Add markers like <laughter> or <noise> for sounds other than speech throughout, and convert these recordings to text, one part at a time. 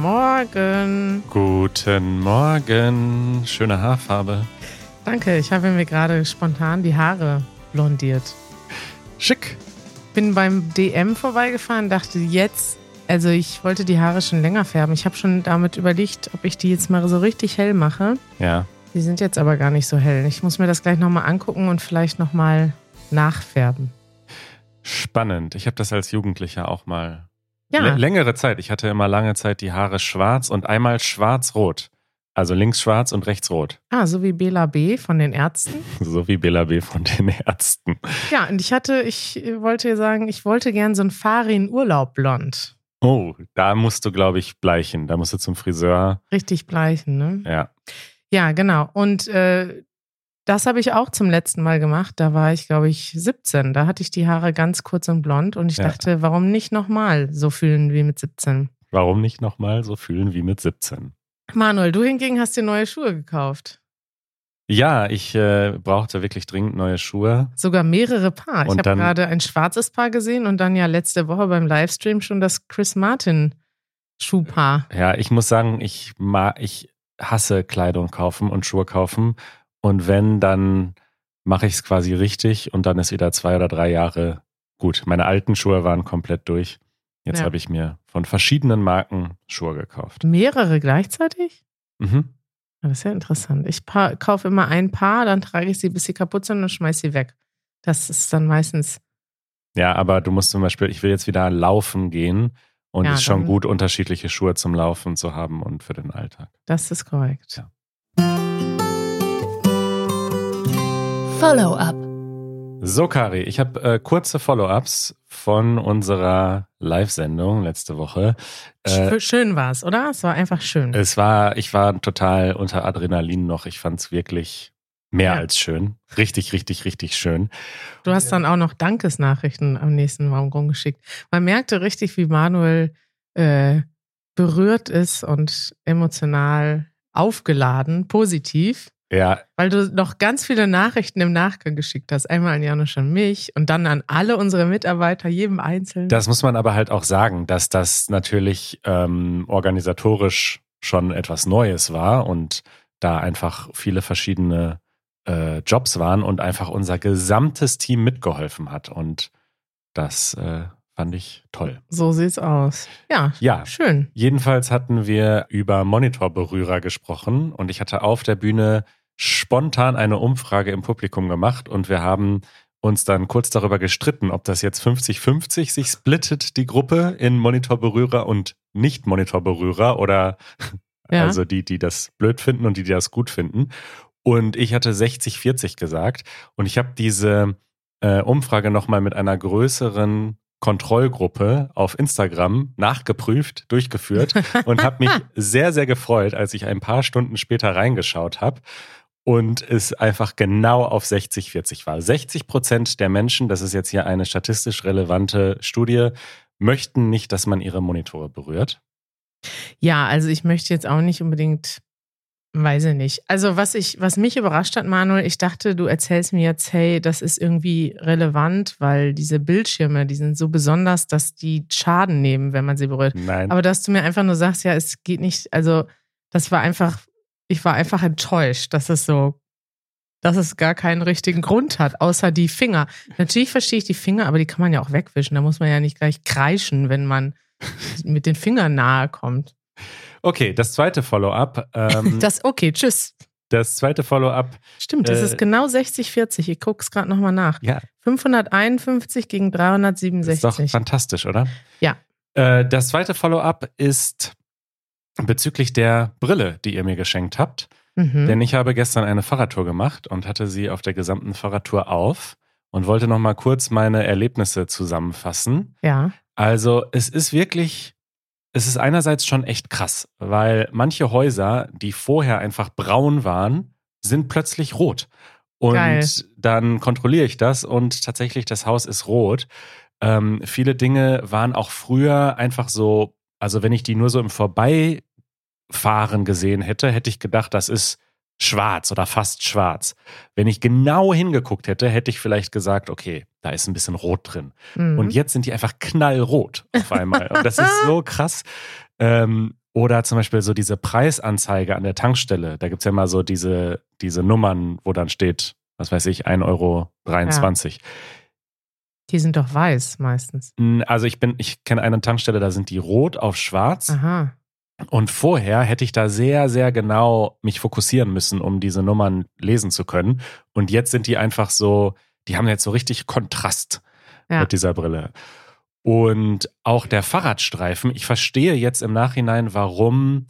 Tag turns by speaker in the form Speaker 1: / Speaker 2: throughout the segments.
Speaker 1: Guten Morgen.
Speaker 2: Guten Morgen. Schöne Haarfarbe.
Speaker 1: Danke, ich habe mir gerade spontan die Haare blondiert.
Speaker 2: Schick.
Speaker 1: Bin beim DM vorbeigefahren, dachte jetzt, also ich wollte die Haare schon länger färben. Ich habe schon damit überlegt, ob ich die jetzt mal so richtig hell mache.
Speaker 2: Ja.
Speaker 1: Die sind jetzt aber gar nicht so hell. Ich muss mir das gleich nochmal angucken und vielleicht nochmal nachfärben.
Speaker 2: Spannend. Ich habe das als Jugendlicher auch mal.
Speaker 1: Ja.
Speaker 2: Längere Zeit. Ich hatte immer lange Zeit die Haare schwarz und einmal schwarz-rot. Also links schwarz und rechts rot.
Speaker 1: Ah, so wie Bela B. von den Ärzten. <laughs>
Speaker 2: So wie Bela B. von den Ärzten.
Speaker 1: Ja, und ich hatte, ich wollte sagen, ich wollte gern so ein Farin-Urlaub blond.
Speaker 2: Oh, da musst du, glaube ich, bleichen. Da musst du zum Friseur.
Speaker 1: Richtig bleichen, ne?
Speaker 2: Ja.
Speaker 1: Ja, genau. Und äh, das habe ich auch zum letzten Mal gemacht. Da war ich, glaube ich, 17. Da hatte ich die Haare ganz kurz und blond und ich
Speaker 2: Ja.
Speaker 1: dachte, warum nicht nochmal so fühlen wie mit 17?
Speaker 2: Warum nicht nochmal so fühlen wie mit 17?
Speaker 1: Manuel, du hingegen hast dir neue Schuhe gekauft.
Speaker 2: Ja, ich äh, brauchte wirklich dringend neue Schuhe.
Speaker 1: Sogar mehrere Paar. Ich habe gerade ein schwarzes Paar gesehen und dann ja letzte Woche beim Livestream schon das Chris Martin Schuhpaar.
Speaker 2: Ja, ich muss sagen, ich mag, ich hasse Kleidung kaufen und Schuhe kaufen. Und wenn, dann mache ich es quasi richtig und dann ist wieder zwei oder drei Jahre gut. Meine alten Schuhe waren komplett durch. Jetzt
Speaker 1: Ja.
Speaker 2: habe ich mir von verschiedenen Marken Schuhe gekauft.
Speaker 1: Mehrere gleichzeitig?
Speaker 2: Mhm.
Speaker 1: Ja, Das ist ja interessant. Ich kaufe immer ein Paar, dann trage ich sie, bis sie kaputt sind und schmeiße sie weg. Das ist dann meistens
Speaker 2: Ja, aber du musst zum Beispiel, ich will jetzt wieder laufen gehen und
Speaker 1: Ja,
Speaker 2: es ist schon gut, unterschiedliche Schuhe zum Laufen zu haben und für den Alltag.
Speaker 1: Das ist korrekt.
Speaker 2: Ja.
Speaker 3: Follow-up.
Speaker 2: So, Kari, ich habe äh, kurze Follow-ups von unserer Live-Sendung letzte Woche. Äh,
Speaker 1: Sch- schön war es, oder? Es war einfach schön.
Speaker 2: Es war, ich war total unter Adrenalin noch. Ich fand es wirklich mehr
Speaker 1: Ja.
Speaker 2: als schön. Richtig, richtig, richtig schön.
Speaker 1: Du hast dann auch noch Dankesnachrichten am nächsten Morgen geschickt. Man merkte richtig, wie Manuel äh, berührt ist und emotional aufgeladen, positiv,
Speaker 2: Ja,
Speaker 1: weil du noch ganz viele Nachrichten im Nachgang geschickt hast. Einmal an Janusz und mich und dann an alle unsere Mitarbeiter, jedem einzeln.
Speaker 2: das muss man aber halt auch sagen, dass das natürlich ähm, organisatorisch schon etwas Neues war und da einfach viele verschiedene äh, Jobs waren und einfach unser gesamtes Team mitgeholfen hat. Und das äh, fand ich toll.
Speaker 1: so sieht's aus. Ja,
Speaker 2: Ja,
Speaker 1: schön.
Speaker 2: Jedenfalls hatten wir über Monitorberührer gesprochen und ich hatte auf der Bühne spontan eine Umfrage im Publikum gemacht und wir haben uns dann kurz darüber gestritten, ob das jetzt 50-50 sich splittet, die Gruppe in Monitorberührer und Nicht-Monitorberührer oder
Speaker 1: Ja.
Speaker 2: also die, die das blöd finden und die, die das gut finden. Und ich hatte 60-40 gesagt und ich habe diese äh, Umfrage nochmal mit einer größeren Kontrollgruppe auf Instagram nachgeprüft, durchgeführt <laughs> und habe mich sehr, sehr gefreut, als ich ein paar Stunden später reingeschaut habe und es einfach genau auf 60-40 war. 60 Prozent der Menschen, das ist jetzt hier eine statistisch relevante Studie, möchten nicht, dass man ihre Monitore berührt.
Speaker 1: Ja, also ich möchte jetzt auch nicht unbedingt, weiß ich nicht. Also was ich, was mich überrascht hat, Manuel, ich dachte, du erzählst mir jetzt, hey, das ist irgendwie relevant, weil diese Bildschirme, die sind so besonders, dass die Schaden nehmen, wenn man sie berührt.
Speaker 2: Nein.
Speaker 1: Aber dass du mir einfach nur sagst, ja, es geht nicht, also das war einfach, ich war einfach enttäuscht, dass es so, dass es gar keinen richtigen Grund hat, außer die Finger. Natürlich verstehe ich die Finger, aber die kann man ja auch wegwischen. Da muss man ja nicht gleich kreischen, wenn man <laughs> mit den Fingern nahe kommt.
Speaker 2: Okay, das zweite Follow-up. Ähm, das, <laughs>
Speaker 1: Das, okay, tschüss.
Speaker 2: zweite Follow-up.
Speaker 1: Stimmt, das
Speaker 2: Äh,
Speaker 1: ist genau 60-40. Ich gucke es gerade nochmal nach.
Speaker 2: Ja,
Speaker 1: 551 gegen
Speaker 2: ist doch
Speaker 1: 367.
Speaker 2: fantastisch, oder?
Speaker 1: Ja.
Speaker 2: Äh, das zweite Follow-up ist bezüglich der Brille, die ihr mir geschenkt habt.
Speaker 1: Mhm.
Speaker 2: Denn ich habe gestern eine Fahrradtour gemacht und hatte sie auf der gesamten Fahrradtour auf und wollte noch mal kurz meine Erlebnisse zusammenfassen.
Speaker 1: Ja.
Speaker 2: Also es ist wirklich, es ist einerseits schon echt krass, weil manche Häuser, die vorher einfach braun waren, sind plötzlich rot. Und
Speaker 1: Geil.
Speaker 2: dann kontrolliere ich das und tatsächlich das Haus ist rot. Ähm, viele Dinge waren auch früher einfach so, also wenn ich die nur so im Vorbeifahren gesehen hätte, hätte ich gedacht, das ist schwarz oder fast schwarz. Wenn ich genau hingeguckt hätte, hätte ich vielleicht gesagt, okay, da ist ein bisschen rot drin.
Speaker 1: Mhm.
Speaker 2: Und jetzt sind die einfach knallrot auf einmal. Und das ist so krass. Ähm, Oder zum Beispiel so diese Preisanzeige an der Tankstelle. Da gibt es ja immer so diese, diese Nummern, wo dann steht, was weiß ich, 1,23 Euro. Ja.
Speaker 1: Die sind doch weiß meistens.
Speaker 2: Also ich bin, ich kenne eine Tankstelle, da sind die rot auf schwarz.
Speaker 1: Aha.
Speaker 2: Und vorher hätte ich da sehr, sehr genau mich fokussieren müssen, um diese Nummern lesen zu können. Und jetzt sind die einfach so, die haben jetzt so richtig Kontrast ja. mit dieser Brille. Und auch der Fahrradstreifen, ich verstehe jetzt im Nachhinein, warum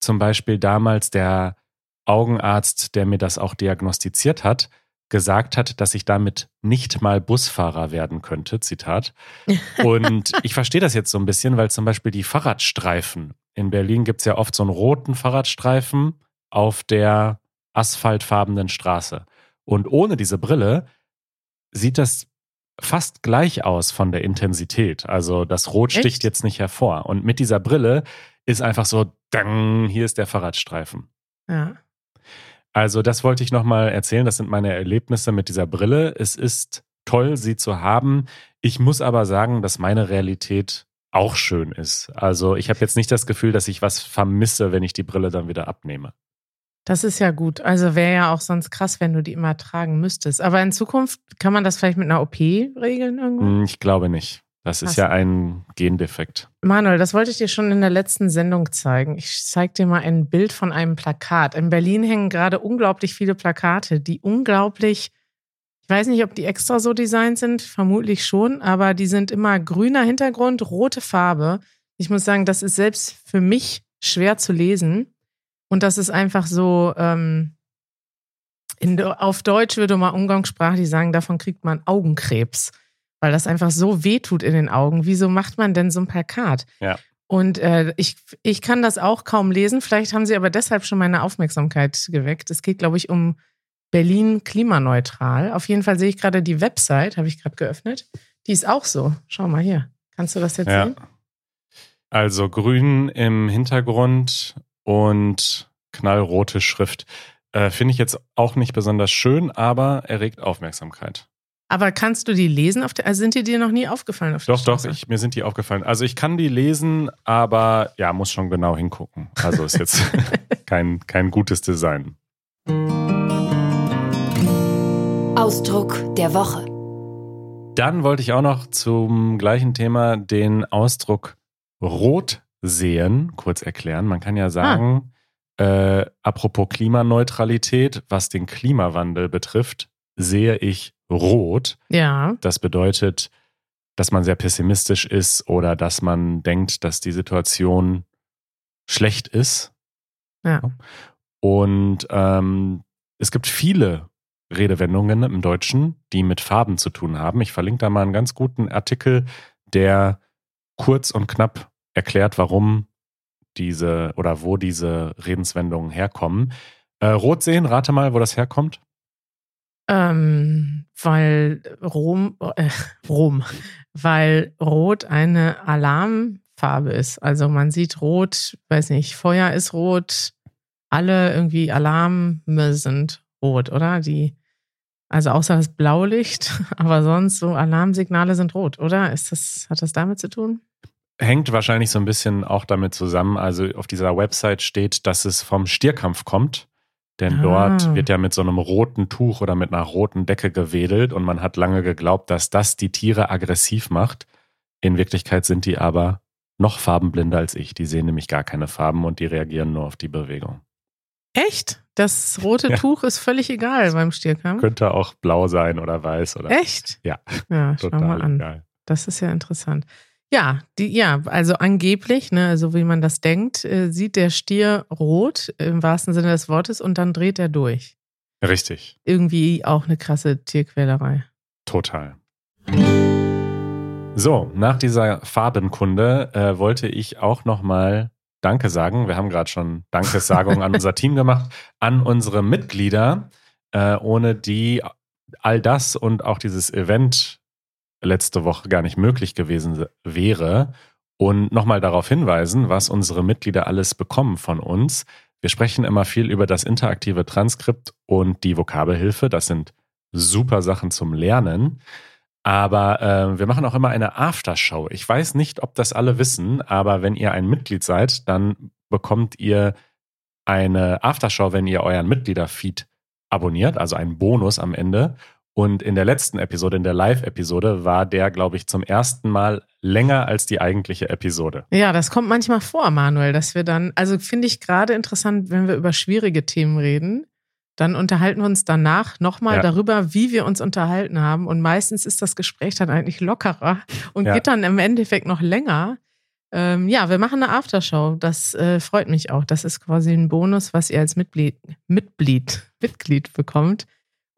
Speaker 2: zum Beispiel damals der Augenarzt, der mir das auch diagnostiziert hat, gesagt hat, dass ich damit nicht mal Busfahrer werden könnte, Zitat. <laughs> Und ich verstehe das jetzt so ein bisschen, weil zum Beispiel die Fahrradstreifen, in Berlin gibt es ja oft so einen roten Fahrradstreifen auf der asphaltfarbenen Straße. Und ohne diese Brille sieht das fast gleich aus von der Intensität. Also das Rot sticht Echt? jetzt nicht hervor. Und mit dieser Brille ist einfach so, dang, hier ist der Fahrradstreifen.
Speaker 1: Ja.
Speaker 2: Also das wollte ich nochmal erzählen. Das sind meine Erlebnisse mit dieser Brille. Es ist toll, sie zu haben. Ich muss aber sagen, dass meine Realität auch schön ist. Also ich habe jetzt nicht das Gefühl, dass ich was vermisse, wenn ich die Brille dann wieder abnehme.
Speaker 1: Das ist ja gut. Also wäre ja auch sonst krass, wenn du die immer tragen müsstest. Aber in Zukunft kann man das vielleicht mit einer OP regeln irgendwo?
Speaker 2: Hm, ich glaube nicht. Das ist ja ein Gendefekt.
Speaker 1: Manuel, das wollte ich dir schon in der letzten Sendung zeigen. Ich zeige dir mal ein Bild von einem Plakat. In Berlin hängen gerade unglaublich viele Plakate, die unglaublich, ich weiß nicht, ob die extra so designt sind, vermutlich schon, aber die sind immer grüner Hintergrund, rote Farbe. Ich muss sagen, das ist selbst für mich schwer zu lesen. Und das ist einfach so, ähm, in, auf Deutsch würde man umgangssprachlich sagen, davon kriegt man Augenkrebs, weil das einfach so wehtut in den Augen. Wieso macht man denn so ein Plakat?
Speaker 2: Ja.
Speaker 1: Und äh, ich, ich kann das auch kaum lesen. Vielleicht haben sie aber deshalb schon meine Aufmerksamkeit geweckt. Es geht, glaube ich, um Berlin klimaneutral. Auf jeden Fall sehe ich gerade die Website, habe ich gerade geöffnet. Die ist auch so. Schau mal hier. Kannst du das jetzt ja. sehen?
Speaker 2: Also grün im Hintergrund und knallrote Schrift. Äh, Finde ich jetzt auch nicht besonders schön, aber erregt Aufmerksamkeit.
Speaker 1: Aber kannst du die lesen? Auf der, also sind die dir noch nie aufgefallen? Auf
Speaker 2: doch, doch, ich, mir sind die aufgefallen. Also ich kann die lesen, aber ja, muss schon genau hingucken. Also ist jetzt <laughs> kein, kein gutes Design.
Speaker 3: Ausdruck der Woche.
Speaker 2: Dann wollte ich auch noch zum gleichen Thema den Ausdruck rot sehen, kurz erklären. Man kann ja sagen, ah. äh, apropos Klimaneutralität, was den Klimawandel betrifft, sehe ich rot.
Speaker 1: Ja.
Speaker 2: Das bedeutet, dass man sehr pessimistisch ist oder dass man denkt, dass die Situation schlecht ist.
Speaker 1: Ja.
Speaker 2: Und ähm, es gibt viele Redewendungen im Deutschen, die mit Farben zu tun haben. Ich verlinke da mal einen ganz guten Artikel, der kurz und knapp erklärt, warum diese oder wo diese Redenswendungen herkommen. Äh, Rot sehen, rate mal, wo das herkommt.
Speaker 1: Ähm, weil Rom, äh, Rom, weil Rot eine Alarmfarbe ist. Also man sieht Rot, weiß nicht, Feuer ist rot, alle irgendwie Alarme sind rot, oder? Die, also außer das Blaulicht, <laughs> aber sonst so Alarmsignale sind rot, oder? Ist das, hat das damit zu tun?
Speaker 2: hängt wahrscheinlich so ein bisschen auch damit zusammen. Also auf dieser Website steht, dass es vom Stierkampf kommt. Denn ah. dort wird ja mit so einem roten Tuch oder mit einer roten Decke gewedelt und man hat lange geglaubt, dass das die Tiere aggressiv macht. In Wirklichkeit sind die aber noch farbenblinder als ich. Die sehen nämlich gar keine Farben und die reagieren nur auf die Bewegung.
Speaker 1: Echt? Das rote <laughs> ja. Tuch ist völlig egal beim Stierkampf?
Speaker 2: Könnte auch blau sein oder weiß oder.
Speaker 1: Echt?
Speaker 2: Ja.
Speaker 1: Ja, schau mal an. Egal. Das ist ja interessant. Ja, die, ja, also angeblich, ne, so wie man das denkt, äh, sieht der Stier rot im wahrsten Sinne des Wortes und dann dreht er durch.
Speaker 2: Richtig.
Speaker 1: Irgendwie auch eine krasse Tierquälerei.
Speaker 2: Total. So, nach dieser Farbenkunde äh, wollte ich auch nochmal Danke sagen. Wir haben gerade schon Dankessagungen an unser <laughs> Team gemacht, an unsere Mitglieder, äh, ohne die all das und auch dieses Event letzte Woche gar nicht möglich gewesen wäre. Und nochmal darauf hinweisen, was unsere Mitglieder alles bekommen von uns. Wir sprechen immer viel über das interaktive Transkript und die Vokabelhilfe. Das sind super Sachen zum Lernen. Aber äh, wir machen auch immer eine Aftershow. Ich weiß nicht, ob das alle wissen, aber wenn ihr ein Mitglied seid, dann bekommt ihr eine Aftershow, wenn ihr euren Mitgliederfeed abonniert, also einen Bonus am Ende. Und in der letzten Episode, in der Live-Episode, war der, glaube ich, zum ersten Mal länger als die eigentliche Episode.
Speaker 1: Ja, das kommt manchmal vor, Manuel, dass wir dann, also finde ich gerade interessant, wenn wir über schwierige Themen reden, dann unterhalten wir uns danach nochmal ja. darüber, wie wir uns unterhalten haben. Und meistens ist das Gespräch dann eigentlich lockerer und ja. geht dann im Endeffekt noch länger. Ähm, ja, wir machen eine Aftershow. Das äh, freut mich auch. Das ist quasi ein Bonus, was ihr als Mitglied, Mitglied, Mitglied bekommt.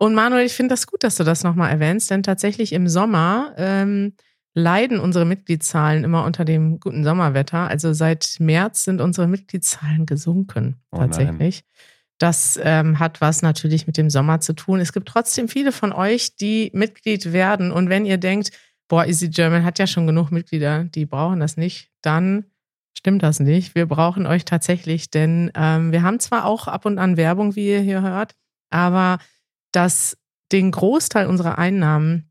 Speaker 1: Und Manuel, ich finde das gut, dass du das nochmal erwähnst, denn tatsächlich im Sommer ähm, leiden unsere Mitgliedszahlen immer unter dem guten Sommerwetter. Also seit März sind unsere Mitgliedszahlen gesunken, oh tatsächlich. Das ähm, hat was natürlich mit dem Sommer zu tun. Es gibt trotzdem viele von euch, die Mitglied werden. Und wenn ihr denkt, boah, Easy German hat ja schon genug Mitglieder, die brauchen das nicht, dann stimmt das nicht. Wir brauchen euch tatsächlich, denn ähm, wir haben zwar auch ab und an Werbung, wie ihr hier hört, aber das, den Großteil unserer Einnahmen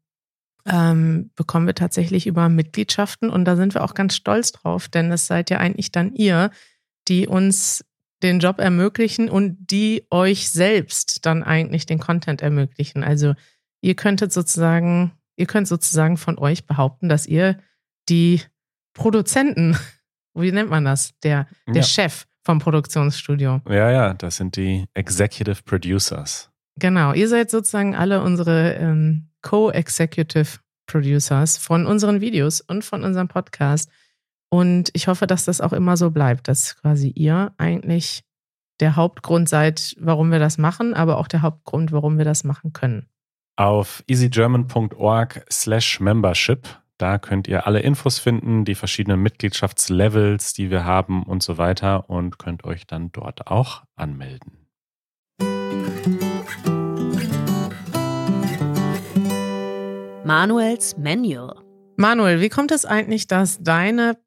Speaker 1: ähm, bekommen wir tatsächlich über Mitgliedschaften und da sind wir auch ganz stolz drauf, denn es seid ja eigentlich dann ihr, die uns den Job ermöglichen und die euch selbst dann eigentlich den Content ermöglichen. Also ihr könntet sozusagen, ihr könnt sozusagen von euch behaupten, dass ihr die Produzenten, <laughs> wie nennt man das? Der, der ja. Chef vom Produktionsstudio.
Speaker 2: Ja, ja, das sind die Executive Producers.
Speaker 1: Genau, ihr seid sozusagen alle unsere ähm, Co-Executive Producers von unseren Videos und von unserem Podcast. Und ich hoffe, dass das auch immer so bleibt, dass quasi ihr eigentlich der Hauptgrund seid, warum wir das machen, aber auch der Hauptgrund, warum wir das machen können.
Speaker 2: Auf easygerman.org slash membership, da könnt ihr alle Infos finden, die verschiedenen Mitgliedschaftslevels, die wir haben und so weiter und könnt euch dann dort auch anmelden.
Speaker 3: Manuels Manual.
Speaker 1: Manuel, wie kommt es eigentlich, dass deine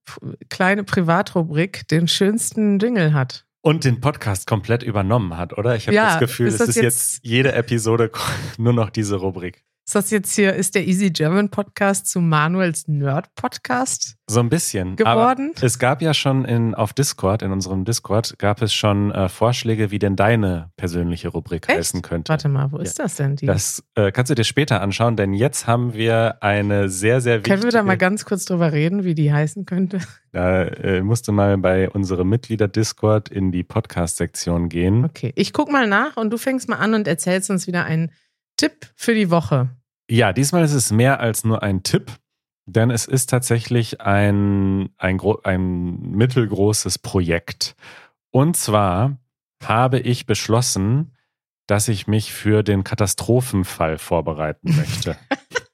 Speaker 1: kleine Privatrubrik den schönsten Jingle hat?
Speaker 2: Und den Podcast komplett übernommen hat, oder? Ich habe ja, das Gefühl, ist das es ist jetzt, jetzt jede Episode <laughs> nur noch diese Rubrik.
Speaker 1: Ist das jetzt hier, ist der Easy German Podcast zu Manuels Nerd Podcast?
Speaker 2: So ein bisschen.
Speaker 1: Geworden?
Speaker 2: Aber es gab ja schon in, auf Discord, in unserem Discord, gab es schon äh, Vorschläge, wie denn deine persönliche Rubrik Echt? heißen könnte.
Speaker 1: Warte mal, wo ja. ist das denn?
Speaker 2: Die? Das äh, kannst du dir später anschauen, denn jetzt haben wir eine sehr, sehr wichtige.
Speaker 1: Können wir da mal ganz kurz drüber reden, wie die heißen könnte? <laughs>
Speaker 2: Da äh, musst du mal bei unserem Mitglieder-Discord in die Podcast-Sektion gehen.
Speaker 1: Okay, ich guck mal nach und du fängst mal an und erzählst uns wieder einen Tipp für die Woche.
Speaker 2: Ja, diesmal ist es mehr als nur ein Tipp, denn es ist tatsächlich ein, ein, ein mittelgroßes Projekt. Und zwar habe ich beschlossen, dass ich mich für den Katastrophenfall vorbereiten möchte.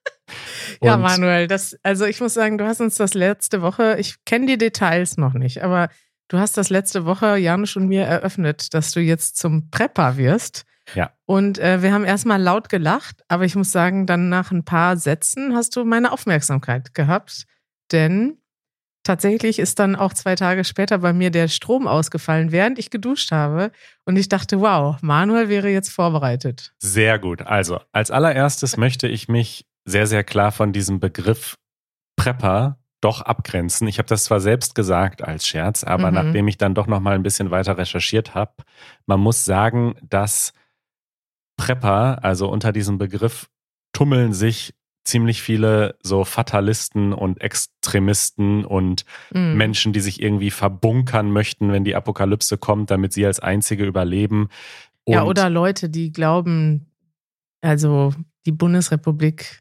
Speaker 2: <laughs>
Speaker 1: ja, Manuel, das, also ich muss sagen, du hast uns das letzte Woche, ich kenne die Details noch nicht, aber du hast das letzte Woche Janusz und mir eröffnet, dass du jetzt zum Prepper wirst.
Speaker 2: Ja.
Speaker 1: Und äh, wir haben erstmal laut gelacht, aber ich muss sagen, dann nach ein paar Sätzen hast du meine Aufmerksamkeit gehabt. Denn tatsächlich ist dann auch zwei Tage später bei mir der Strom ausgefallen, während ich geduscht habe. Und ich dachte, wow, Manuel wäre jetzt vorbereitet.
Speaker 2: Sehr gut. Also, als allererstes möchte ich mich sehr, sehr klar von diesem Begriff Prepper doch abgrenzen. Ich habe das zwar selbst gesagt als Scherz, aber mhm. nachdem ich dann doch noch mal ein bisschen weiter recherchiert habe, man muss sagen, dass Prepper, also unter diesem Begriff tummeln sich ziemlich viele so Fatalisten und Extremisten und mm. Menschen, die sich irgendwie verbunkern möchten, wenn die Apokalypse kommt, damit sie als einzige überleben.
Speaker 1: Und ja, oder Leute, die glauben, also die Bundesrepublik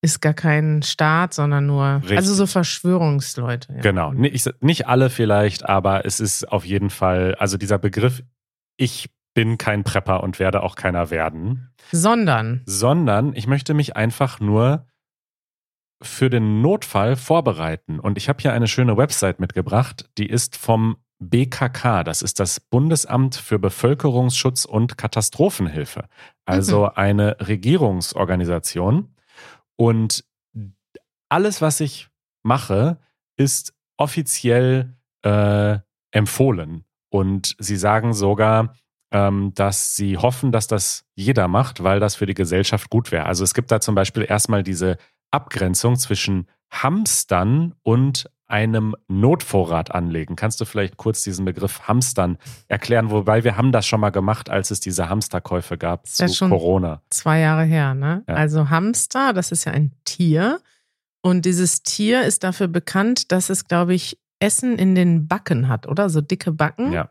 Speaker 1: ist gar kein Staat, sondern nur, Richtig. also so Verschwörungsleute.
Speaker 2: Ja. Genau, nicht, nicht alle vielleicht, aber es ist auf jeden Fall, also dieser Begriff, ich bin kein Prepper und werde auch keiner werden.
Speaker 1: Sondern.
Speaker 2: Sondern ich möchte mich einfach nur für den Notfall vorbereiten. Und ich habe hier eine schöne Website mitgebracht, die ist vom BKK, das ist das Bundesamt für Bevölkerungsschutz und Katastrophenhilfe, also mhm. eine Regierungsorganisation. Und alles, was ich mache, ist offiziell äh, empfohlen. Und sie sagen sogar, ähm, dass sie hoffen, dass das jeder macht, weil das für die Gesellschaft gut wäre. Also es gibt da zum Beispiel erstmal diese Abgrenzung zwischen Hamstern und einem Notvorrat anlegen. Kannst du vielleicht kurz diesen Begriff Hamstern erklären? Wobei wir haben das schon mal gemacht, als es diese Hamsterkäufe gab zu
Speaker 1: ist schon
Speaker 2: Corona.
Speaker 1: Zwei Jahre her, ne?
Speaker 2: Ja.
Speaker 1: Also Hamster, das ist ja ein Tier. Und dieses Tier ist dafür bekannt, dass es, glaube ich, Essen in den Backen hat, oder? So dicke Backen.
Speaker 2: Ja.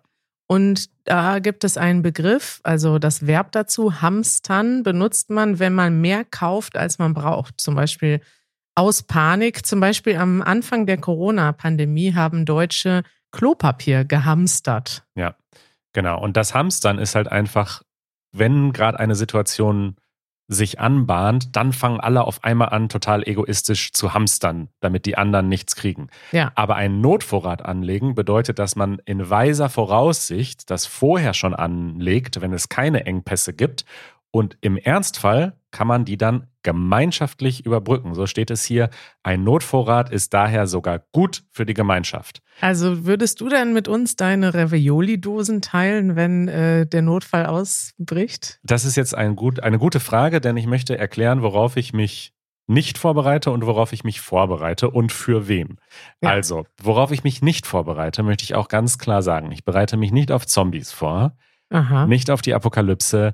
Speaker 1: Und da gibt es einen Begriff, also das Verb dazu, hamstern, benutzt man, wenn man mehr kauft, als man braucht. Zum Beispiel aus Panik. Zum Beispiel am Anfang der Corona-Pandemie haben Deutsche Klopapier gehamstert.
Speaker 2: Ja, genau. Und das Hamstern ist halt einfach, wenn gerade eine Situation sich anbahnt, dann fangen alle auf einmal an, total egoistisch zu hamstern, damit die anderen nichts kriegen.
Speaker 1: Ja.
Speaker 2: Aber einen Notvorrat anlegen bedeutet, dass man in weiser Voraussicht das vorher schon anlegt, wenn es keine Engpässe gibt. Und im Ernstfall kann man die dann gemeinschaftlich überbrücken. So steht es hier. Ein Notvorrat ist daher sogar gut für die Gemeinschaft.
Speaker 1: Also würdest du denn mit uns deine Ravioli-Dosen teilen, wenn äh, der Notfall ausbricht?
Speaker 2: Das ist jetzt ein gut, eine gute Frage, denn ich möchte erklären, worauf ich mich nicht vorbereite und worauf ich mich vorbereite und für wen.
Speaker 1: Ja.
Speaker 2: Also, worauf ich mich nicht vorbereite, möchte ich auch ganz klar sagen. Ich bereite mich nicht auf Zombies vor,
Speaker 1: Aha.
Speaker 2: nicht auf die Apokalypse,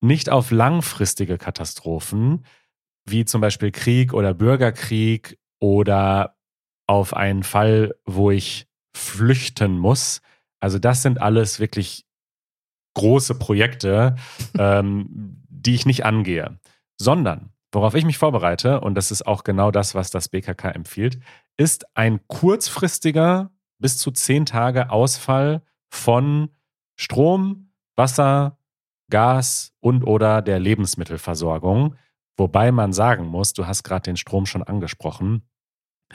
Speaker 2: nicht auf langfristige Katastrophen, wie zum Beispiel Krieg oder Bürgerkrieg oder auf einen Fall, wo ich flüchten muss. Also das sind alles wirklich große Projekte, <laughs> ähm, die ich nicht angehe, sondern worauf ich mich vorbereite, und das ist auch genau das, was das BKK empfiehlt, ist ein kurzfristiger bis zu zehn Tage Ausfall von Strom, Wasser, Gas und oder der Lebensmittelversorgung. Wobei man sagen muss, du hast gerade den Strom schon angesprochen,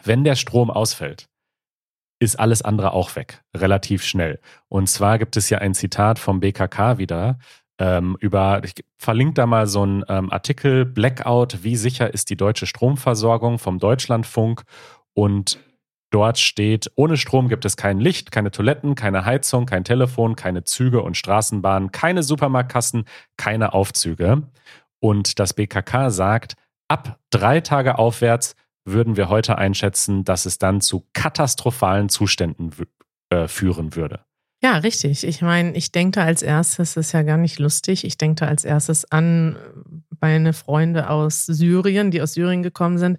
Speaker 2: wenn der Strom ausfällt, ist alles andere auch weg, relativ schnell. Und zwar gibt es ja ein Zitat vom BKK wieder ähm, über, ich verlinke da mal so einen ähm, Artikel, Blackout, wie sicher ist die deutsche Stromversorgung vom Deutschlandfunk und Dort steht, ohne Strom gibt es kein Licht, keine Toiletten, keine Heizung, kein Telefon, keine Züge und Straßenbahnen, keine Supermarktkassen, keine Aufzüge. Und das BKK sagt, ab drei Tage aufwärts würden wir heute einschätzen, dass es dann zu katastrophalen Zuständen äh, führen würde.
Speaker 1: Ja, richtig. Ich meine, ich denke als erstes, das ist ja gar nicht lustig, ich denke als erstes an meine Freunde aus Syrien, die aus Syrien gekommen sind.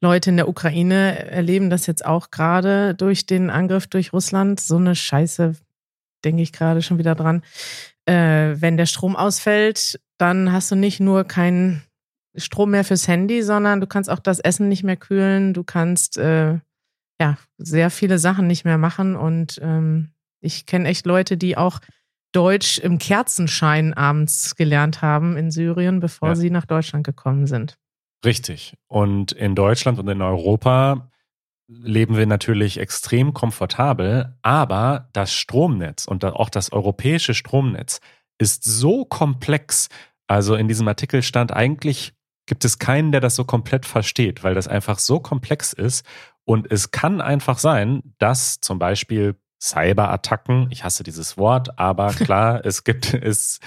Speaker 1: Leute in der Ukraine erleben das jetzt auch gerade durch den Angriff durch Russland. So eine Scheiße, denke ich gerade schon wieder dran. Äh, wenn der Strom ausfällt, dann hast du nicht nur keinen Strom mehr fürs Handy, sondern du kannst auch das Essen nicht mehr kühlen. Du kannst äh, ja sehr viele Sachen nicht mehr machen. Und ähm, ich kenne echt Leute, die auch Deutsch im Kerzenschein abends gelernt haben in Syrien, bevor
Speaker 2: Ja.
Speaker 1: sie nach Deutschland gekommen sind.
Speaker 2: Richtig. Und in Deutschland und in Europa leben wir natürlich extrem komfortabel, aber das Stromnetz und auch das europäische Stromnetz ist so komplex. Also in diesem Artikel stand eigentlich, gibt es keinen, der das so komplett versteht, weil das einfach so komplex ist. Und es kann einfach sein, dass zum Beispiel Cyberattacken, ich hasse dieses Wort, aber <laughs> klar, es gibt, es,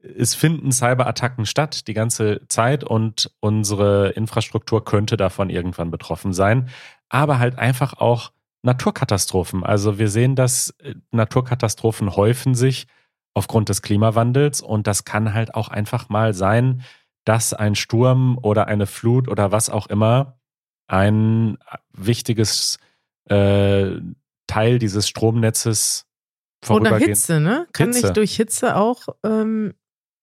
Speaker 2: es finden Cyberattacken statt die ganze Zeit und unsere Infrastruktur könnte davon irgendwann betroffen sein. Aber halt einfach auch Naturkatastrophen. Also wir sehen, dass äh, Naturkatastrophen häufen sich aufgrund des Klimawandels und das kann halt auch einfach mal sein, dass ein Sturm oder eine Flut oder was auch immer ein wichtiges äh, Teil dieses Stromnetzes
Speaker 1: Oder
Speaker 2: vorübergehend
Speaker 1: Hitze, ne? Kann
Speaker 2: Hitze.
Speaker 1: nicht durch Hitze auch, ähm,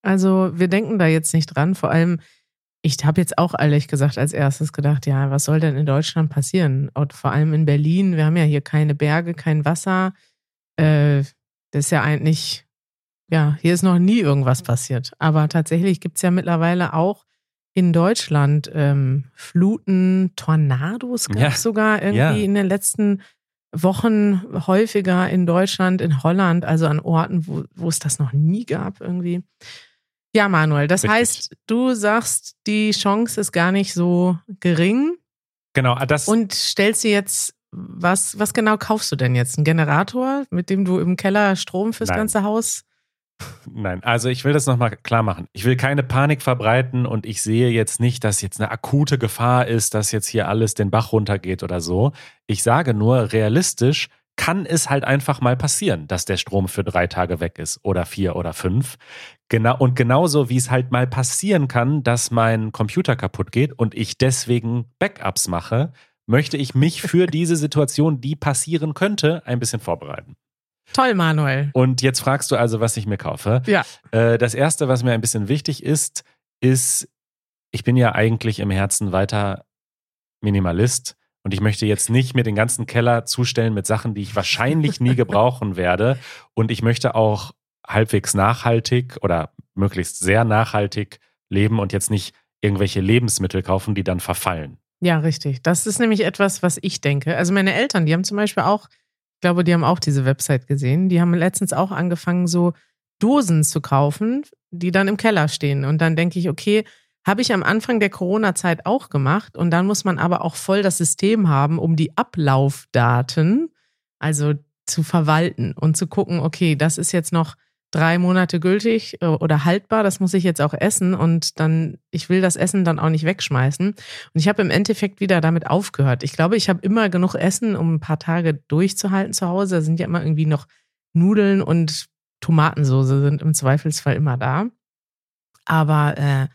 Speaker 1: also wir denken da jetzt nicht dran. Vor allem, ich habe jetzt auch ehrlich gesagt als erstes gedacht, ja, was soll denn in Deutschland passieren? Und vor allem in Berlin, wir haben ja hier keine Berge, kein Wasser. Äh, das ist ja eigentlich, ja, hier ist noch nie irgendwas passiert. Aber tatsächlich gibt es ja mittlerweile auch in Deutschland ähm, Fluten, Tornados gab es
Speaker 2: Ja,
Speaker 1: sogar irgendwie
Speaker 2: ja.
Speaker 1: in den letzten Wochen häufiger in Deutschland, in Holland, also an Orten, wo, wo es das noch nie gab irgendwie. Ja, Manuel, das
Speaker 2: Richtig.
Speaker 1: heißt, du sagst, die Chance ist gar nicht so gering
Speaker 2: Genau, ah, das
Speaker 1: und stellst dir jetzt, was, was genau kaufst du denn jetzt? Ein Generator, mit dem du im Keller Strom fürs
Speaker 2: Nein.
Speaker 1: ganze Haus
Speaker 2: Nein, also ich will das nochmal klar machen. Ich will keine Panik verbreiten und ich sehe jetzt nicht, dass jetzt eine akute Gefahr ist, dass jetzt hier alles den Bach runtergeht oder so. Ich sage nur, realistisch kann es halt einfach mal passieren, dass der Strom für drei Tage weg ist oder vier oder fünf. Genau, und genauso wie es halt mal passieren kann, dass mein Computer kaputt geht und ich deswegen Backups mache, möchte ich mich für <laughs> diese Situation, die passieren könnte, ein bisschen vorbereiten.
Speaker 1: Toll, Manuel.
Speaker 2: Und jetzt fragst du also, was ich mir kaufe.
Speaker 1: Ja.
Speaker 2: Äh, das erste, was mir ein bisschen wichtig ist, ist, ich bin ja eigentlich im Herzen weiter Minimalist und ich möchte jetzt nicht mir den ganzen Keller zustellen mit Sachen, die ich wahrscheinlich nie <laughs> gebrauchen werde. Und ich möchte auch halbwegs nachhaltig oder möglichst sehr nachhaltig leben und jetzt nicht irgendwelche Lebensmittel kaufen, die dann verfallen.
Speaker 1: Ja, richtig. Das ist nämlich etwas, was ich denke. Also meine Eltern, die haben zum Beispiel auch ich glaube, die haben auch diese Website gesehen. Die haben letztens auch angefangen, so Dosen zu kaufen, die dann im Keller stehen. Und dann denke ich, okay, habe ich am Anfang der Corona-Zeit auch gemacht. Und dann muss man aber auch voll das System haben, um die Ablaufdaten, also zu verwalten und zu gucken, okay, das ist jetzt noch drei Monate gültig äh, oder haltbar, das muss ich jetzt auch essen und dann, ich will das Essen dann auch nicht wegschmeißen. Und ich habe im Endeffekt wieder damit aufgehört. Ich glaube, ich habe immer genug Essen, um ein paar Tage durchzuhalten zu Hause. Da sind ja immer irgendwie noch Nudeln und Tomatensoße sind im Zweifelsfall immer da. Aber äh,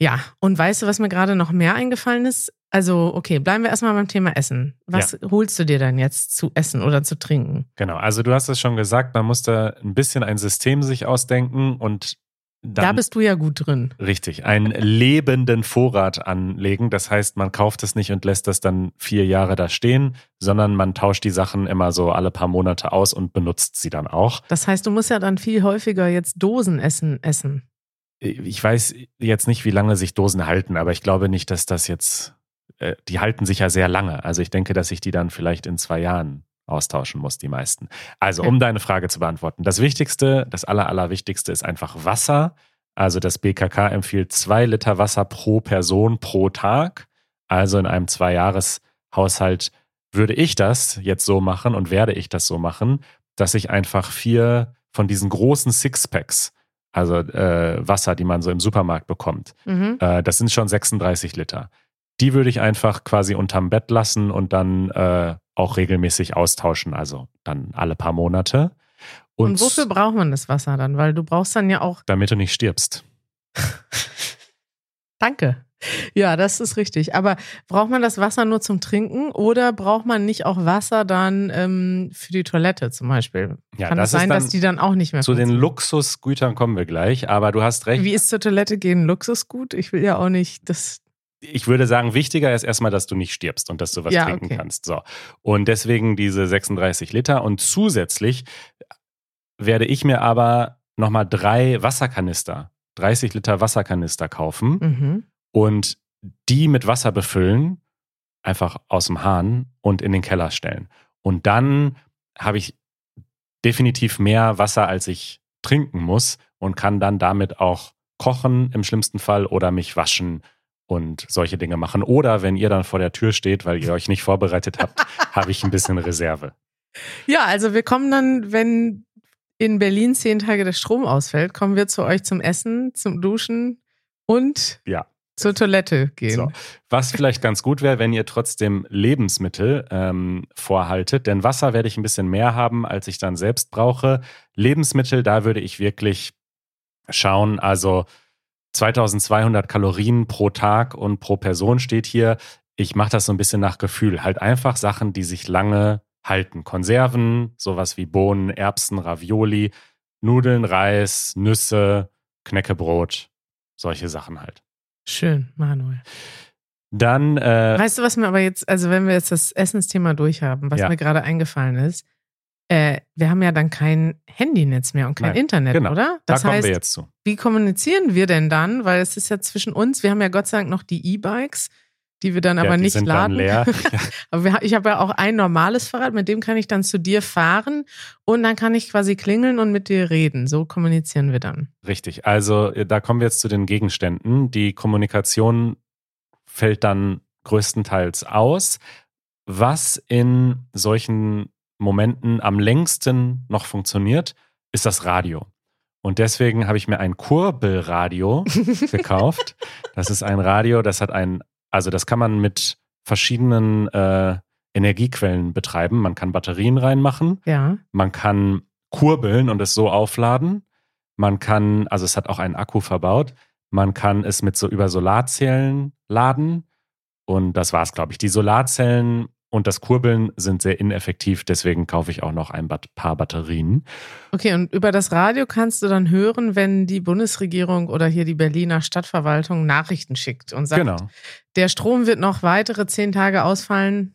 Speaker 1: ja, und weißt du, was mir gerade noch mehr eingefallen ist? Also, okay, bleiben wir erstmal beim Thema Essen. Was ja. holst du dir dann jetzt zu essen oder zu trinken?
Speaker 2: Genau, also du hast es schon gesagt, man muss da ein bisschen ein System sich ausdenken und dann,
Speaker 1: da bist du ja gut drin.
Speaker 2: Richtig, einen lebenden Vorrat anlegen. Das heißt, man kauft es nicht und lässt das dann vier Jahre da stehen, sondern man tauscht die Sachen immer so alle paar Monate aus und benutzt sie dann auch.
Speaker 1: Das heißt, du musst ja dann viel häufiger jetzt Dosenessen essen.
Speaker 2: Ich weiß jetzt nicht, wie lange sich Dosen halten, aber ich glaube nicht, dass das jetzt äh, die halten sich ja sehr lange. Also ich denke, dass ich die dann vielleicht in zwei Jahren austauschen muss, die meisten. Also, um deine Frage zu beantworten. Das Wichtigste, das Aller, Allerwichtigste ist einfach Wasser. Also das BKK empfiehlt zwei Liter Wasser pro Person pro Tag. Also in einem Zwei-Jahres-Haushalt würde ich das jetzt so machen und werde ich das so machen, dass ich einfach vier von diesen großen Sixpacks, also äh, Wasser, die man so im Supermarkt bekommt, mhm. äh, das sind schon 36 Liter die würde ich einfach quasi unterm Bett lassen und dann äh, auch regelmäßig austauschen, also dann alle paar Monate.
Speaker 1: Und, und wofür braucht man das Wasser dann? Weil du brauchst dann ja auch.
Speaker 2: Damit du nicht stirbst. <laughs>
Speaker 1: Danke. Ja, das ist richtig. Aber braucht man das Wasser nur zum Trinken oder braucht man nicht auch Wasser dann ähm, für die Toilette zum Beispiel? Ja, Kann das es sein, dass die dann auch nicht mehr
Speaker 2: Zu den Luxusgütern kommen wir gleich, aber du hast recht.
Speaker 1: Wie ist zur Toilette gehen Luxusgut? Ich will ja auch nicht, dass
Speaker 2: ich würde sagen, wichtiger ist erstmal, dass du nicht stirbst und dass du was ja, trinken okay. kannst. So. Und deswegen diese 36 Liter. Und zusätzlich werde ich mir aber nochmal drei Wasserkanister, 30 Liter Wasserkanister kaufen mhm. und die mit Wasser befüllen, einfach aus dem Hahn und in den Keller stellen. Und dann habe ich definitiv mehr Wasser, als ich trinken muss und kann dann damit auch kochen im schlimmsten Fall oder mich waschen und solche Dinge machen. Oder wenn ihr dann vor der Tür steht, weil ihr euch nicht vorbereitet habt, <laughs> habe ich ein bisschen Reserve.
Speaker 1: Ja, also wir kommen dann, wenn in Berlin zehn Tage der Strom ausfällt, kommen wir zu euch zum Essen, zum Duschen und
Speaker 2: ja.
Speaker 1: zur Toilette gehen. So.
Speaker 2: Was vielleicht ganz gut wäre, wenn ihr trotzdem Lebensmittel ähm, vorhaltet, denn Wasser werde ich ein bisschen mehr haben, als ich dann selbst brauche. Lebensmittel, da würde ich wirklich schauen, also 2200 Kalorien pro Tag und pro Person steht hier. Ich mache das so ein bisschen nach Gefühl. Halt einfach Sachen, die sich lange halten. Konserven, sowas wie Bohnen, Erbsen, Ravioli, Nudeln, Reis, Nüsse, Knäckebrot, solche Sachen halt.
Speaker 1: Schön, Manuel.
Speaker 2: Dann. Äh,
Speaker 1: weißt du, was mir aber jetzt, also wenn wir jetzt das Essensthema durchhaben, was ja. mir gerade eingefallen ist, äh, wir haben ja dann kein Handynetz mehr und kein Nein, Internet, genau. oder?
Speaker 2: Das da kommen heißt, wir jetzt zu.
Speaker 1: Wie kommunizieren wir denn dann? Weil es ist ja zwischen uns, wir haben ja Gott sei Dank noch die E-Bikes, die wir dann ja, aber nicht sind laden. Dann leer. <laughs> aber wir, ich habe ja auch ein normales Fahrrad, mit dem kann ich dann zu dir fahren und dann kann ich quasi klingeln und mit dir reden. So kommunizieren wir dann.
Speaker 2: Richtig. Also äh, da kommen wir jetzt zu den Gegenständen. Die Kommunikation fällt dann größtenteils aus. Was in solchen Momenten am längsten noch funktioniert, ist das Radio. Und deswegen habe ich mir ein Kurbelradio <laughs> gekauft. Das ist ein Radio, das hat ein, also das kann man mit verschiedenen äh, Energiequellen betreiben. Man kann Batterien reinmachen.
Speaker 1: Ja.
Speaker 2: Man kann kurbeln und es so aufladen. Man kann, also es hat auch einen Akku verbaut. Man kann es mit so über Solarzellen laden. Und das war's, glaube ich. Die Solarzellen und das Kurbeln sind sehr ineffektiv, deswegen kaufe ich auch noch ein paar Batterien.
Speaker 1: Okay, und über das Radio kannst du dann hören, wenn die Bundesregierung oder hier die Berliner Stadtverwaltung Nachrichten schickt und sagt,
Speaker 2: Genau,
Speaker 1: der Strom wird noch weitere zehn Tage ausfallen.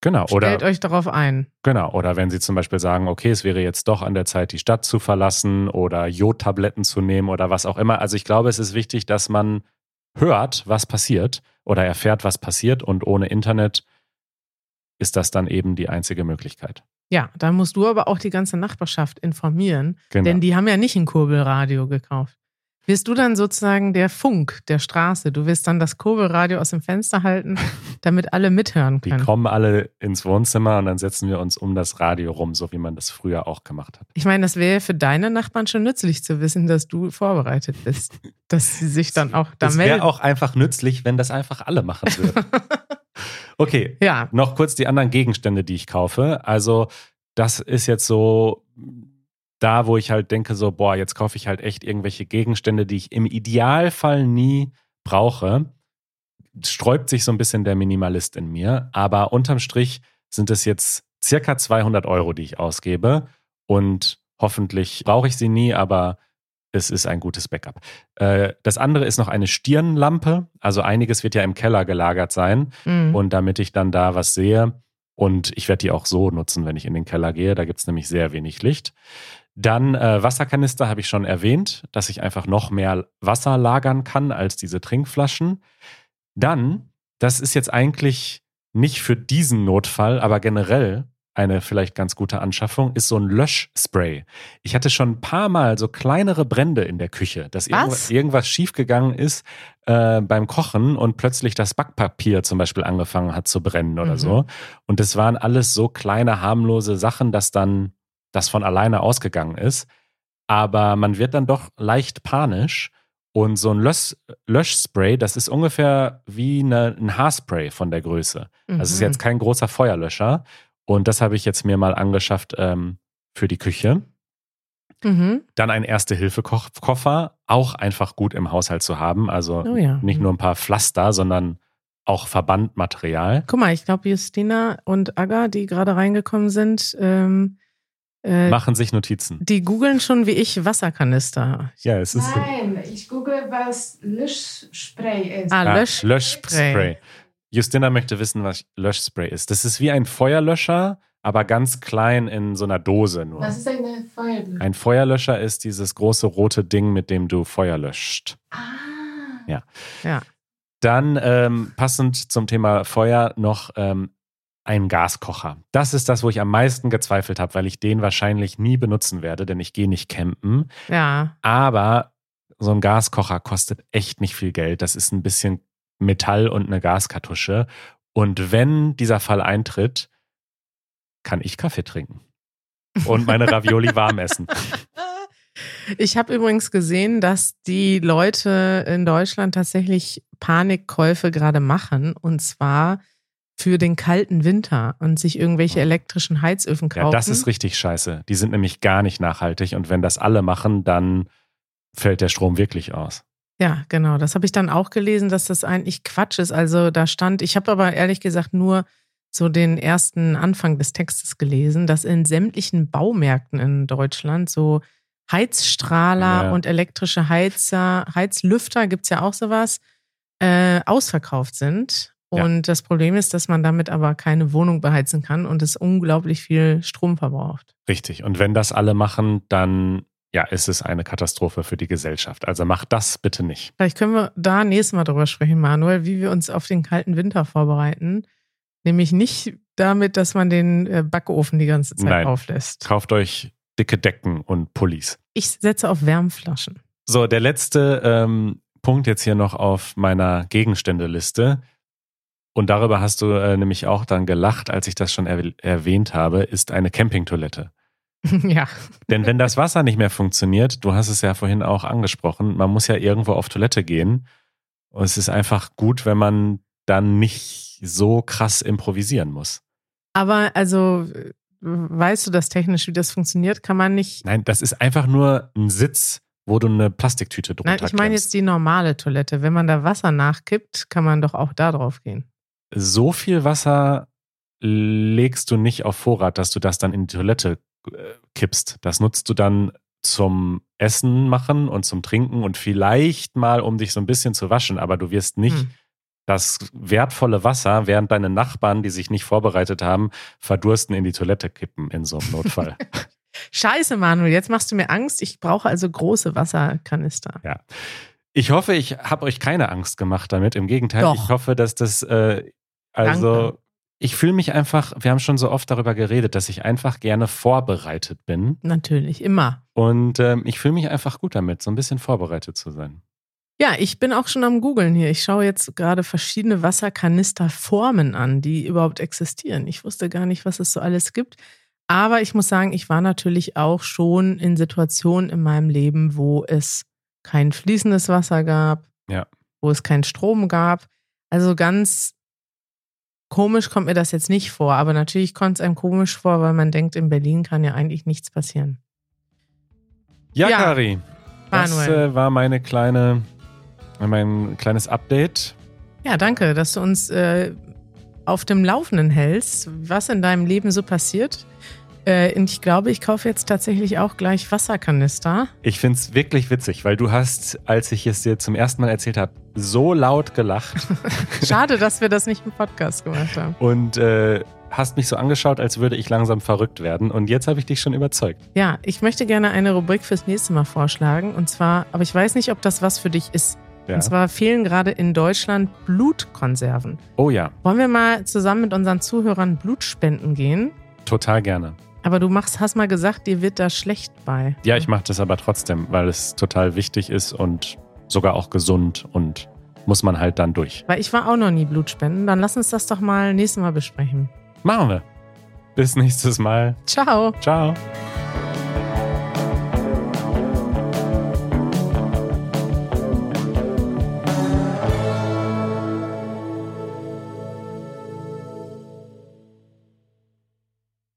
Speaker 2: genau. Oder,
Speaker 1: Stellt euch darauf ein.
Speaker 2: genau. Oder wenn sie zum Beispiel sagen, okay, es wäre jetzt doch an der Zeit, die Stadt zu verlassen oder Jodtabletten zu nehmen oder was auch immer. Also ich glaube, es ist wichtig, dass man hört, was passiert oder erfährt, was passiert und ohne Internet ist das dann eben die einzige Möglichkeit.
Speaker 1: Ja, dann musst du aber auch die ganze Nachbarschaft informieren,
Speaker 2: Genau.
Speaker 1: denn die haben ja nicht ein Kurbelradio gekauft. Wirst du dann sozusagen der Funk der Straße? Du wirst dann das Kurbelradio aus dem Fenster halten, <laughs> damit alle mithören
Speaker 2: Die
Speaker 1: können.
Speaker 2: kommen alle ins Wohnzimmer und dann setzen wir uns um das Radio rum, so wie man das früher auch gemacht hat.
Speaker 1: Ich meine, das wäre für deine Nachbarn schon nützlich zu wissen, dass du vorbereitet bist, dass sie sich dann auch da
Speaker 2: Das
Speaker 1: melden.
Speaker 2: wäre auch einfach nützlich, wenn das einfach alle machen würden. <laughs> Okay,
Speaker 1: ja,
Speaker 2: noch kurz die anderen Gegenstände, die ich kaufe. Also, das ist jetzt so da, wo ich halt denke, so, boah, jetzt kaufe ich halt echt irgendwelche Gegenstände, die ich im Idealfall nie brauche. Sträubt sich so ein bisschen der Minimalist in mir. Aber unterm Strich sind es jetzt circa 200 Euro, die ich ausgebe. Und hoffentlich brauche ich sie nie, aber es ist ein gutes Backup. Äh, das andere ist noch eine Stirnlampe. Also einiges wird ja im Keller gelagert sein.
Speaker 1: mhm.
Speaker 2: Und damit ich dann da was sehe, und ich werde die auch so nutzen, wenn ich in den Keller gehe, da gibt es nämlich sehr wenig Licht. Dann äh, Wasserkanister habe ich schon erwähnt, dass ich einfach noch mehr Wasser lagern kann als diese Trinkflaschen. Dann, das ist jetzt eigentlich nicht für diesen Notfall, aber generell eine vielleicht ganz gute Anschaffung, ist so ein Löschspray. Ich hatte schon ein paar Mal so kleinere Brände in der Küche, dass
Speaker 1: Was?
Speaker 2: irgendwas, irgendwas schiefgegangen ist äh, beim Kochen und plötzlich das Backpapier zum Beispiel angefangen hat zu brennen oder
Speaker 1: Mhm.
Speaker 2: so. Und das waren alles so kleine, harmlose Sachen, dass dann das von alleine ausgegangen ist. Aber man wird dann doch leicht panisch. Und so ein Lösch Löschspray, das ist ungefähr wie eine, ein Haarspray von der Größe. Also es ist
Speaker 1: Mhm.
Speaker 2: jetzt kein großer Feuerlöscher. Und das habe ich jetzt mir mal angeschafft ähm, für die Küche.
Speaker 1: Mhm.
Speaker 2: Dann ein Erste-Hilfe-Koffer, auch einfach gut im Haushalt zu haben. Also
Speaker 1: Oh ja.
Speaker 2: nicht nur ein paar Pflaster, sondern auch Verbandmaterial.
Speaker 1: Guck mal, ich glaube, Justina und Aga, die gerade reingekommen sind, ähm, äh,
Speaker 2: Machen sich Notizen.
Speaker 1: die googeln schon wie ich Wasserkanister.
Speaker 2: Ja, es ist
Speaker 4: Nein, ich google, was Löschspray ist.
Speaker 1: Ah,
Speaker 2: Ja,
Speaker 1: Löschspray.
Speaker 2: Justina möchte wissen, was Löschspray ist. Das ist wie ein Feuerlöscher, aber ganz klein in so einer Dose nur.
Speaker 4: Was ist eine Feuerlöscher?
Speaker 2: Ein Feuerlöscher ist dieses große rote Ding, mit dem du Feuer löscht.
Speaker 4: Ah.
Speaker 2: Ja.
Speaker 1: Ja.
Speaker 2: Dann ähm, passend zum Thema Feuer noch ähm, ein Gaskocher. Das ist das, wo ich am meisten gezweifelt habe, weil ich den wahrscheinlich nie benutzen werde, denn ich gehe nicht campen.
Speaker 1: Ja.
Speaker 2: Aber so ein Gaskocher kostet echt nicht viel Geld. Das ist ein bisschen Metall und eine Gaskartusche. Und wenn dieser Fall eintritt, kann ich Kaffee trinken. Und meine Ravioli warm essen. <laughs>
Speaker 1: Ich habe übrigens gesehen, dass die Leute in Deutschland tatsächlich Panikkäufe gerade machen und zwar für den kalten Winter und sich irgendwelche elektrischen Heizöfen kaufen.
Speaker 2: Ja, das ist richtig scheiße. Die sind nämlich gar nicht nachhaltig. Und wenn das alle machen, dann fällt der Strom wirklich aus.
Speaker 1: Ja, genau. Das habe ich dann auch gelesen, dass das eigentlich Quatsch ist. Also da stand, ich habe aber ehrlich gesagt nur so den ersten Anfang des Textes gelesen, dass in sämtlichen Baumärkten in Deutschland so Heizstrahler
Speaker 2: Ja.
Speaker 1: und elektrische Heizer, Heizlüfter, gibt's ja auch sowas, äh, ausverkauft sind.
Speaker 2: Ja.
Speaker 1: Und das Problem ist, dass man damit aber keine Wohnung beheizen kann und es unglaublich viel Strom verbraucht.
Speaker 2: Richtig. Und wenn das alle machen, dann ja, ist es eine Katastrophe für die Gesellschaft. Also macht das bitte nicht.
Speaker 1: Vielleicht können wir da nächstes Mal drüber sprechen, Manuel, wie wir uns auf den kalten Winter vorbereiten. Nämlich nicht damit, dass man den äh, Backofen die ganze Zeit
Speaker 2: Nein.
Speaker 1: auflässt.
Speaker 2: Kauft euch dicke Decken und Pullis.
Speaker 1: Ich setze auf Wärmflaschen.
Speaker 2: So, der letzte ähm, Punkt jetzt hier noch auf meiner Gegenständeliste. Und darüber hast du äh, nämlich auch dann gelacht, als ich das schon erw erwähnt habe, ist eine Campingtoilette. <laughs>
Speaker 1: ja.
Speaker 2: Denn wenn das Wasser nicht mehr funktioniert, du hast es ja vorhin auch angesprochen, man muss ja irgendwo auf Toilette gehen. Und es ist einfach gut, wenn man dann nicht so krass improvisieren muss.
Speaker 1: Aber also, weißt du das technisch, wie das funktioniert? Kann man nicht.
Speaker 2: Nein, das ist einfach nur ein Sitz, wo du eine Plastiktüte drunter
Speaker 1: Nein, ich meine jetzt die normale Toilette. Wenn man da Wasser nachkippt, kann man doch auch da drauf gehen.
Speaker 2: So viel Wasser legst du nicht auf Vorrat, dass du das dann in die Toilette kippst. Das nutzt du dann zum Essen machen und zum Trinken und vielleicht mal, um dich so ein bisschen zu waschen, aber du wirst nicht
Speaker 1: Hm.
Speaker 2: das wertvolle Wasser, während deine Nachbarn, die sich nicht vorbereitet haben, verdursten in die Toilette kippen in so einem Notfall. <laughs>
Speaker 1: Scheiße, Manuel, jetzt machst du mir Angst. Ich brauche also große Wasserkanister.
Speaker 2: Ich hoffe, ich habe euch keine Angst gemacht damit. Im Gegenteil,
Speaker 1: Doch.
Speaker 2: ich hoffe, dass das, äh, also,
Speaker 1: Danke.
Speaker 2: Ich fühle mich einfach, wir haben schon so oft darüber geredet, dass ich einfach gerne vorbereitet bin.
Speaker 1: Natürlich, immer.
Speaker 2: Und ähm, ich fühle mich einfach gut damit, so ein bisschen vorbereitet zu sein.
Speaker 1: Ja, ich bin auch schon am Googeln hier. Ich schaue jetzt gerade verschiedene Wasserkanisterformen an, die überhaupt existieren. Ich wusste gar nicht, was es so alles gibt. Aber ich muss sagen, ich war natürlich auch schon in Situationen in meinem Leben, wo es kein fließendes Wasser gab,
Speaker 2: Ja.
Speaker 1: wo es keinen Strom gab. Also ganz komisch kommt mir das jetzt nicht vor. Aber natürlich kommt es einem komisch vor, weil man denkt, in Berlin kann ja eigentlich nichts passieren.
Speaker 2: Ja,
Speaker 1: Ja,
Speaker 2: Kari, das äh, war meine kleine, mein kleines Update.
Speaker 1: Ja, danke, dass du uns äh, auf dem Laufenden hältst, was in deinem Leben so passiert. Äh, und ich glaube, ich kaufe jetzt tatsächlich auch gleich Wasserkanister.
Speaker 2: Ich finde es wirklich witzig, weil du hast, als ich es dir zum ersten Mal erzählt habe, so laut gelacht <laughs>
Speaker 1: Schade, dass wir das nicht im Podcast gemacht haben.
Speaker 2: und äh, hast mich so angeschaut, als würde ich langsam verrückt werden. Und jetzt habe ich dich schon überzeugt.
Speaker 1: Ja, ich möchte gerne eine Rubrik fürs nächste Mal vorschlagen. Und zwar, aber ich weiß nicht, ob das was für dich ist.
Speaker 2: Ja.
Speaker 1: Und zwar fehlen gerade in Deutschland Blutkonserven.
Speaker 2: Oh ja,
Speaker 1: Wollen wir mal zusammen mit unseren Zuhörern Blut spenden gehen?
Speaker 2: total gerne.
Speaker 1: Aber du machst, hast mal gesagt, dir wird da schlecht bei.
Speaker 2: Ja, ich mache das aber trotzdem, weil es total wichtig ist und sogar auch gesund und muss man halt dann durch.
Speaker 1: Weil ich war auch noch nie Blutspenden. Dann lass uns das doch mal nächstes Mal besprechen.
Speaker 2: Machen wir. Bis nächstes Mal.
Speaker 1: Ciao.
Speaker 2: Ciao.